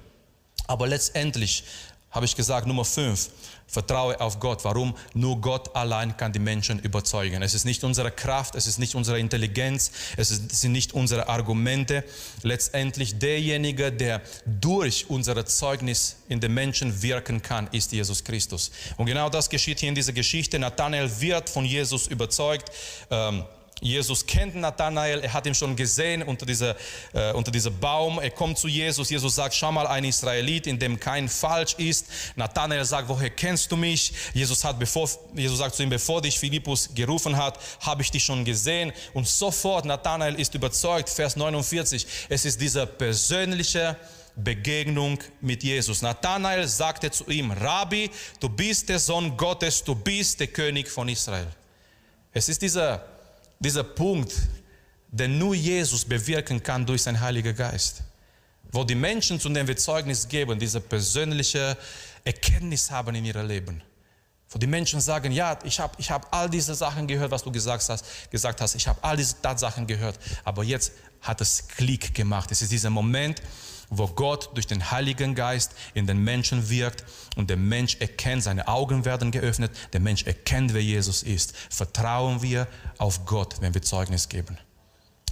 [SPEAKER 2] Aber letztendlich habe ich gesagt, Nummer fünf, Vertraue auf Gott. Warum? Nur Gott allein kann die Menschen überzeugen. Es ist nicht unsere Kraft, es ist nicht unsere Intelligenz, es sind nicht unsere Argumente. Letztendlich derjenige, der durch unser Zeugnis in den Menschen wirken kann, ist Jesus Christus. Und genau das geschieht hier in dieser Geschichte. Nathanael wird von Jesus überzeugt. Ähm, Jesus kennt Nathanael, er hat ihn schon gesehen unter dieser, äh, unter dieser Baum. Er kommt zu Jesus. Jesus sagt, schau mal, ein Israelit, in dem kein Falsch ist. Nathanael sagt, woher kennst du mich? Jesus, hat, bevor, Jesus sagt zu ihm, bevor dich Philippus gerufen hat, habe ich dich schon gesehen. Und sofort, Nathanael ist überzeugt, Vers 49, es ist diese persönliche Begegnung mit Jesus. Nathanael sagte zu ihm, Rabbi, du bist der Sohn Gottes, du bist der König von Israel. Es ist dieser, dieser Punkt, den nur Jesus bewirken kann durch seinen Heiligen Geist. Wo die Menschen, zu denen wir Zeugnis geben, diese persönliche Erkenntnis haben in ihrem Leben. Wo die Menschen sagen, ja, ich habe ich hab all diese Sachen gehört, was du gesagt hast, gesagt hast. ich habe all diese Tatsachen gehört, aber jetzt hat es Klick gemacht. Es ist dieser Moment, wo Gott durch den Heiligen Geist in den Menschen wirkt und der Mensch erkennt, seine Augen werden geöffnet, der Mensch erkennt, wer Jesus ist. Vertrauen wir auf Gott, wenn wir Zeugnis geben.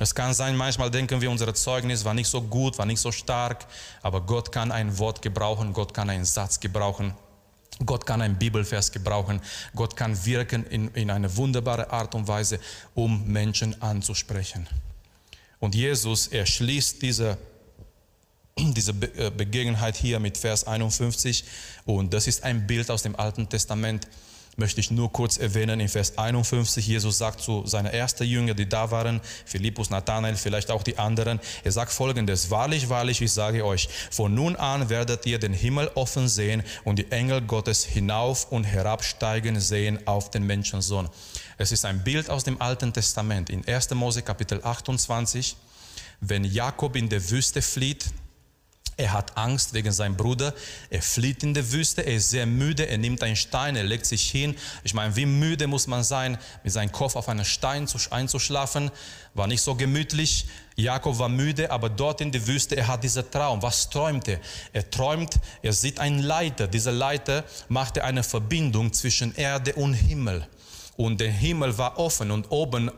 [SPEAKER 2] Es kann sein, manchmal denken wir, unser Zeugnis war nicht so gut, war nicht so stark, aber Gott kann ein Wort gebrauchen, Gott kann einen Satz gebrauchen. Gott kann ein Bibelvers gebrauchen. Gott kann wirken in, in eine wunderbare Art und Weise, um Menschen anzusprechen. Und Jesus, er schließt diese, diese äh, Begebenheit hier mit Vers 51. Und das ist ein Bild aus dem Alten Testament möchte ich nur kurz erwähnen. In Vers 51, Jesus sagt zu seiner ersten Jünger, die da waren, Philippus, Nathanael, vielleicht auch die anderen, er sagt folgendes, wahrlich, wahrlich, ich sage euch, von nun an werdet ihr den Himmel offen sehen und die Engel Gottes hinauf und herabsteigen sehen auf den Menschensohn. Es ist ein Bild aus dem Alten Testament. In 1. Mose Kapitel 28, wenn Jakob in der Wüste flieht, er hat Angst wegen seinem Bruder. Er flieht in der Wüste. Er ist sehr müde. Er nimmt einen Stein. Er legt sich hin. Ich meine, wie müde muss man sein, mit seinem Kopf auf einen Stein einzuschlafen? War nicht so gemütlich. Jakob war müde, aber dort in der Wüste, er hat diesen Traum. Was träumt er? Er träumt, er sieht einen Leiter. Dieser Leiter machte eine Verbindung zwischen Erde und Himmel. Und der Himmel war offen und oben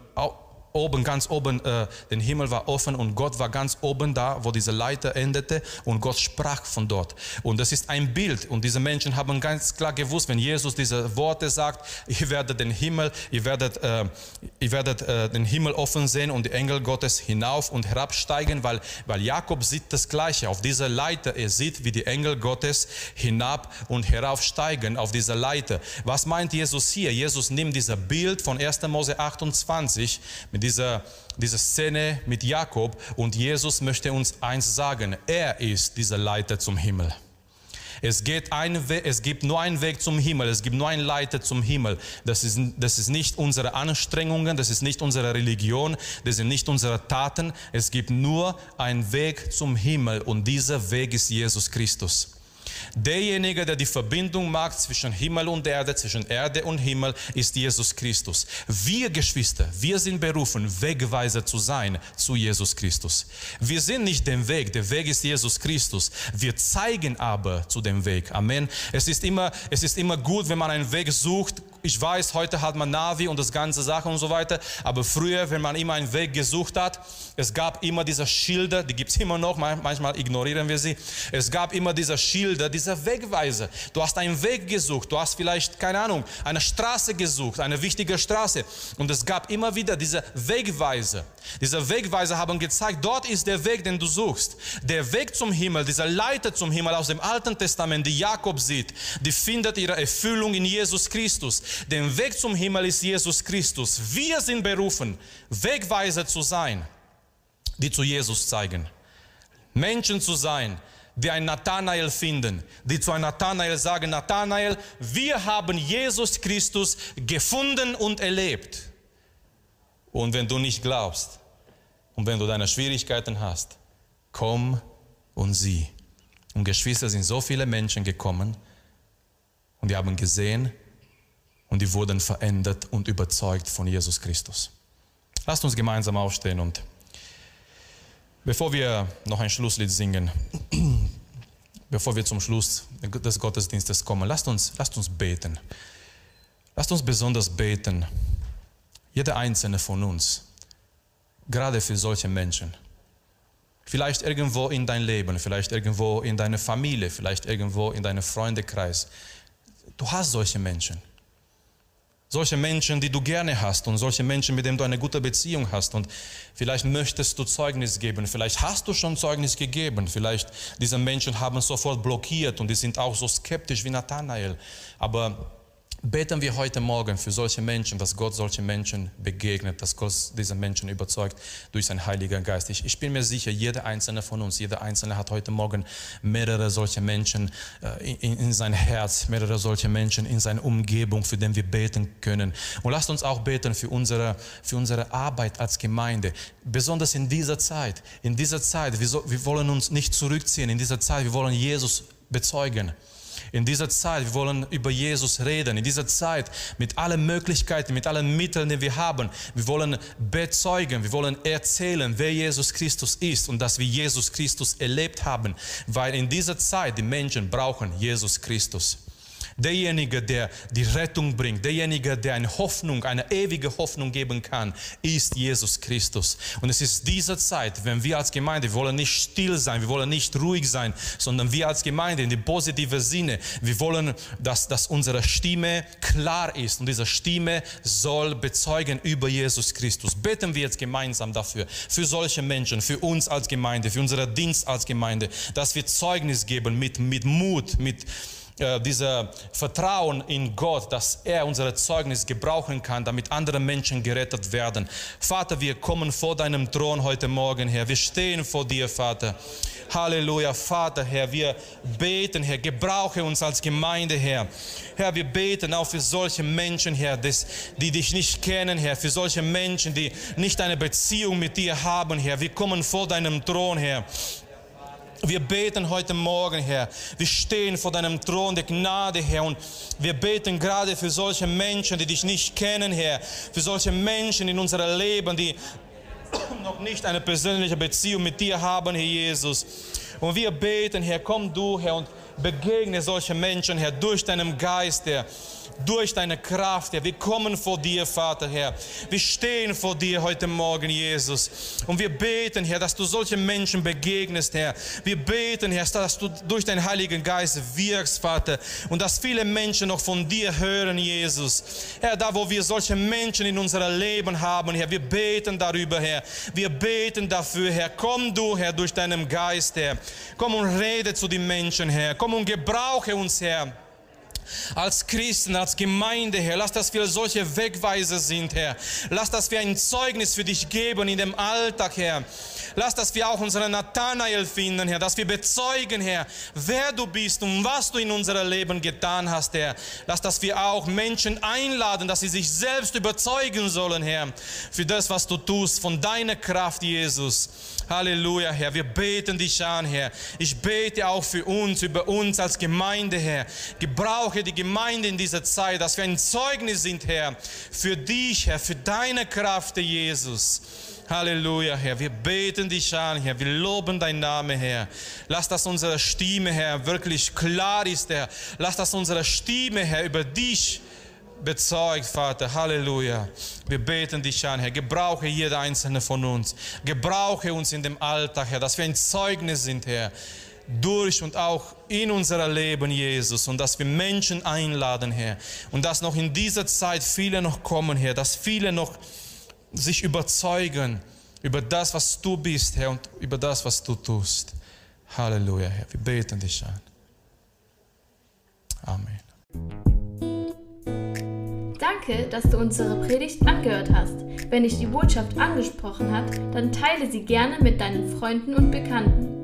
[SPEAKER 2] oben, ganz oben, äh, den Himmel war offen und Gott war ganz oben da, wo diese Leiter endete und Gott sprach von dort. Und das ist ein Bild und diese Menschen haben ganz klar gewusst, wenn Jesus diese Worte sagt, ihr werdet den Himmel, ihr werdet, äh, ihr werdet äh, den Himmel offen sehen und die Engel Gottes hinauf und herabsteigen, weil, weil Jakob sieht das Gleiche auf dieser Leiter. Er sieht, wie die Engel Gottes hinab und heraufsteigen auf dieser Leiter. Was meint Jesus hier? Jesus nimmt dieses Bild von 1. Mose 28 mit dieser, dieser Szene mit Jakob und Jesus möchte uns eins sagen, er ist dieser Leiter zum Himmel. Es, geht ein es gibt nur einen Weg zum Himmel, es gibt nur einen Leiter zum Himmel. Das ist, das ist nicht unsere Anstrengungen, das ist nicht unsere Religion, das sind nicht unsere Taten. Es gibt nur einen Weg zum Himmel und dieser Weg ist Jesus Christus. Derjenige, der die Verbindung macht zwischen Himmel und Erde, zwischen Erde und Himmel, ist Jesus Christus. Wir Geschwister, wir sind berufen, Wegweiser zu sein zu Jesus Christus. Wir sind nicht den Weg, der Weg ist Jesus Christus. Wir zeigen aber zu dem Weg. Amen. Es ist immer, es ist immer gut, wenn man einen Weg sucht, ich weiß, heute hat man Navi und das ganze Sache und so weiter, aber früher, wenn man immer einen Weg gesucht hat, es gab immer diese Schilder, die gibt es immer noch, manchmal ignorieren wir sie. Es gab immer diese Schilder, diese Wegweiser. Du hast einen Weg gesucht, du hast vielleicht, keine Ahnung, eine Straße gesucht, eine wichtige Straße und es gab immer wieder diese Wegweiser. Diese Wegweiser haben gezeigt, dort ist der Weg, den du suchst. Der Weg zum Himmel, dieser Leiter zum Himmel aus dem Alten Testament, die Jakob sieht, die findet ihre Erfüllung in Jesus Christus. Der Weg zum Himmel ist Jesus Christus. Wir sind berufen, Wegweiser zu sein, die zu Jesus zeigen. Menschen zu sein, die ein Nathanael finden, die zu einem Nathanael sagen, Nathanael, wir haben Jesus Christus gefunden und erlebt. Und wenn du nicht glaubst und wenn du deine Schwierigkeiten hast, komm und sieh. Und Geschwister sind so viele Menschen gekommen und die haben gesehen, und die wurden verändert und überzeugt von Jesus Christus. Lasst uns gemeinsam aufstehen und bevor wir noch ein Schlusslied singen, bevor wir zum Schluss des Gottesdienstes kommen, lasst uns, lasst uns beten. Lasst uns besonders beten, jeder einzelne von uns, gerade für solche Menschen. Vielleicht irgendwo in dein Leben, vielleicht irgendwo in deine Familie, vielleicht irgendwo in deinem Freundekreis. Du hast solche Menschen solche Menschen, die du gerne hast und solche Menschen, mit denen du eine gute Beziehung hast und vielleicht möchtest du Zeugnis geben, vielleicht hast du schon Zeugnis gegeben, vielleicht diese Menschen haben sofort blockiert und die sind auch so skeptisch wie Nathanael, aber beten wir heute Morgen für solche Menschen, dass Gott solche Menschen begegnet, dass Gott diese Menschen überzeugt durch seinen Heiligen Geist. Ich, ich bin mir sicher, jeder einzelne von uns, jeder einzelne hat heute Morgen mehrere solche Menschen äh, in, in sein Herz, mehrere solche Menschen in seiner Umgebung, für den wir beten können. Und lasst uns auch beten für unsere, für unsere Arbeit als Gemeinde, besonders in dieser Zeit. In dieser Zeit, wir, so, wir wollen uns nicht zurückziehen, in dieser Zeit, wir wollen Jesus bezeugen. In dieser Zeit, wir wollen über Jesus reden. In dieser Zeit mit allen Möglichkeiten, mit allen Mitteln, die wir haben. Wir wollen bezeugen, wir wollen erzählen, wer Jesus Christus ist und dass wir Jesus Christus erlebt haben. Weil in dieser Zeit die Menschen brauchen Jesus Christus. Derjenige, der die Rettung bringt, derjenige, der eine Hoffnung, eine ewige Hoffnung geben kann, ist Jesus Christus. Und es ist diese Zeit, wenn wir als Gemeinde, wir wollen nicht still sein, wir wollen nicht ruhig sein, sondern wir als Gemeinde in dem positiven Sinne, wir wollen, dass, dass unsere Stimme klar ist und diese Stimme soll bezeugen über Jesus Christus. Beten wir jetzt gemeinsam dafür, für solche Menschen, für uns als Gemeinde, für unseren Dienst als Gemeinde, dass wir Zeugnis geben mit, mit Mut, mit, äh, dieser Vertrauen in Gott, dass er unser Zeugnis gebrauchen kann, damit andere Menschen gerettet werden. Vater, wir kommen vor deinem Thron heute Morgen, Herr. Wir stehen vor dir, Vater. Halleluja, Vater, Herr. Wir beten, Herr. Gebrauche uns als Gemeinde, Herr. Herr, wir beten auch für solche Menschen, Herr, die dich nicht kennen, Herr. Für solche Menschen, die nicht eine Beziehung mit dir haben, Herr. Wir kommen vor deinem Thron, Herr. Wir beten heute Morgen, Herr. Wir stehen vor deinem Thron der Gnade, Herr. Und wir beten gerade für solche Menschen, die dich nicht kennen, Herr. Für solche Menschen in unserem Leben, die noch nicht eine persönliche Beziehung mit dir haben, Herr Jesus. Und wir beten, Herr, komm du, Herr, und begegne solche Menschen, Herr, durch deinen Geist, Herr durch deine Kraft, Herr. Wir kommen vor dir, Vater, Herr. Wir stehen vor dir heute Morgen, Jesus. Und wir beten, Herr, dass du solche Menschen begegnest, Herr. Wir beten, Herr, dass du durch deinen Heiligen Geist wirkst, Vater. Und dass viele Menschen noch von dir hören, Jesus. Herr, da wo wir solche Menschen in unserem Leben haben, Herr, wir beten darüber, Herr. Wir beten dafür, Herr. Komm du, Herr, durch deinen Geist, Herr. Komm und rede zu den Menschen, Herr. Komm und gebrauche uns, Herr als Christen, als Gemeinde, Herr. Lass, dass wir solche Wegweiser sind, Herr. Lass, dass wir ein Zeugnis für dich geben in dem Alltag, Herr. Lass, dass wir auch unseren Nathanael finden, Herr. Dass wir bezeugen, Herr, wer du bist und was du in unserem Leben getan hast, Herr. Lass, dass wir auch Menschen einladen, dass sie sich selbst überzeugen sollen, Herr, für das, was du tust, von deiner Kraft, Jesus. Halleluja, Herr. Wir beten dich an, Herr. Ich bete auch für uns, über uns als Gemeinde, Herr. Gebrauche die Gemeinde in dieser Zeit, dass wir ein Zeugnis sind, Herr, für dich, Herr, für deine Kraft, Jesus. Halleluja, Herr. Wir beten dich an, Herr. Wir loben deinen Namen, Herr. Lass, dass unsere Stimme, Herr, wirklich klar ist, Herr. Lass, dass unsere Stimme, Herr, über dich bezeugt, Vater. Halleluja. Wir beten dich an, Herr. Gebrauche jeder einzelne von uns. Gebrauche uns in dem Alltag, Herr, dass wir ein Zeugnis sind, Herr. Durch und auch in unser Leben, Jesus. Und dass wir Menschen einladen, Herr. Und dass noch in dieser Zeit viele noch kommen, Herr. Dass viele noch sich überzeugen über das, was du bist, Herr, und über das, was du tust. Halleluja, Herr. Wir beten dich an. Amen.
[SPEAKER 1] Danke, dass du unsere Predigt angehört hast. Wenn dich die Botschaft angesprochen hat, dann teile sie gerne mit deinen Freunden und Bekannten,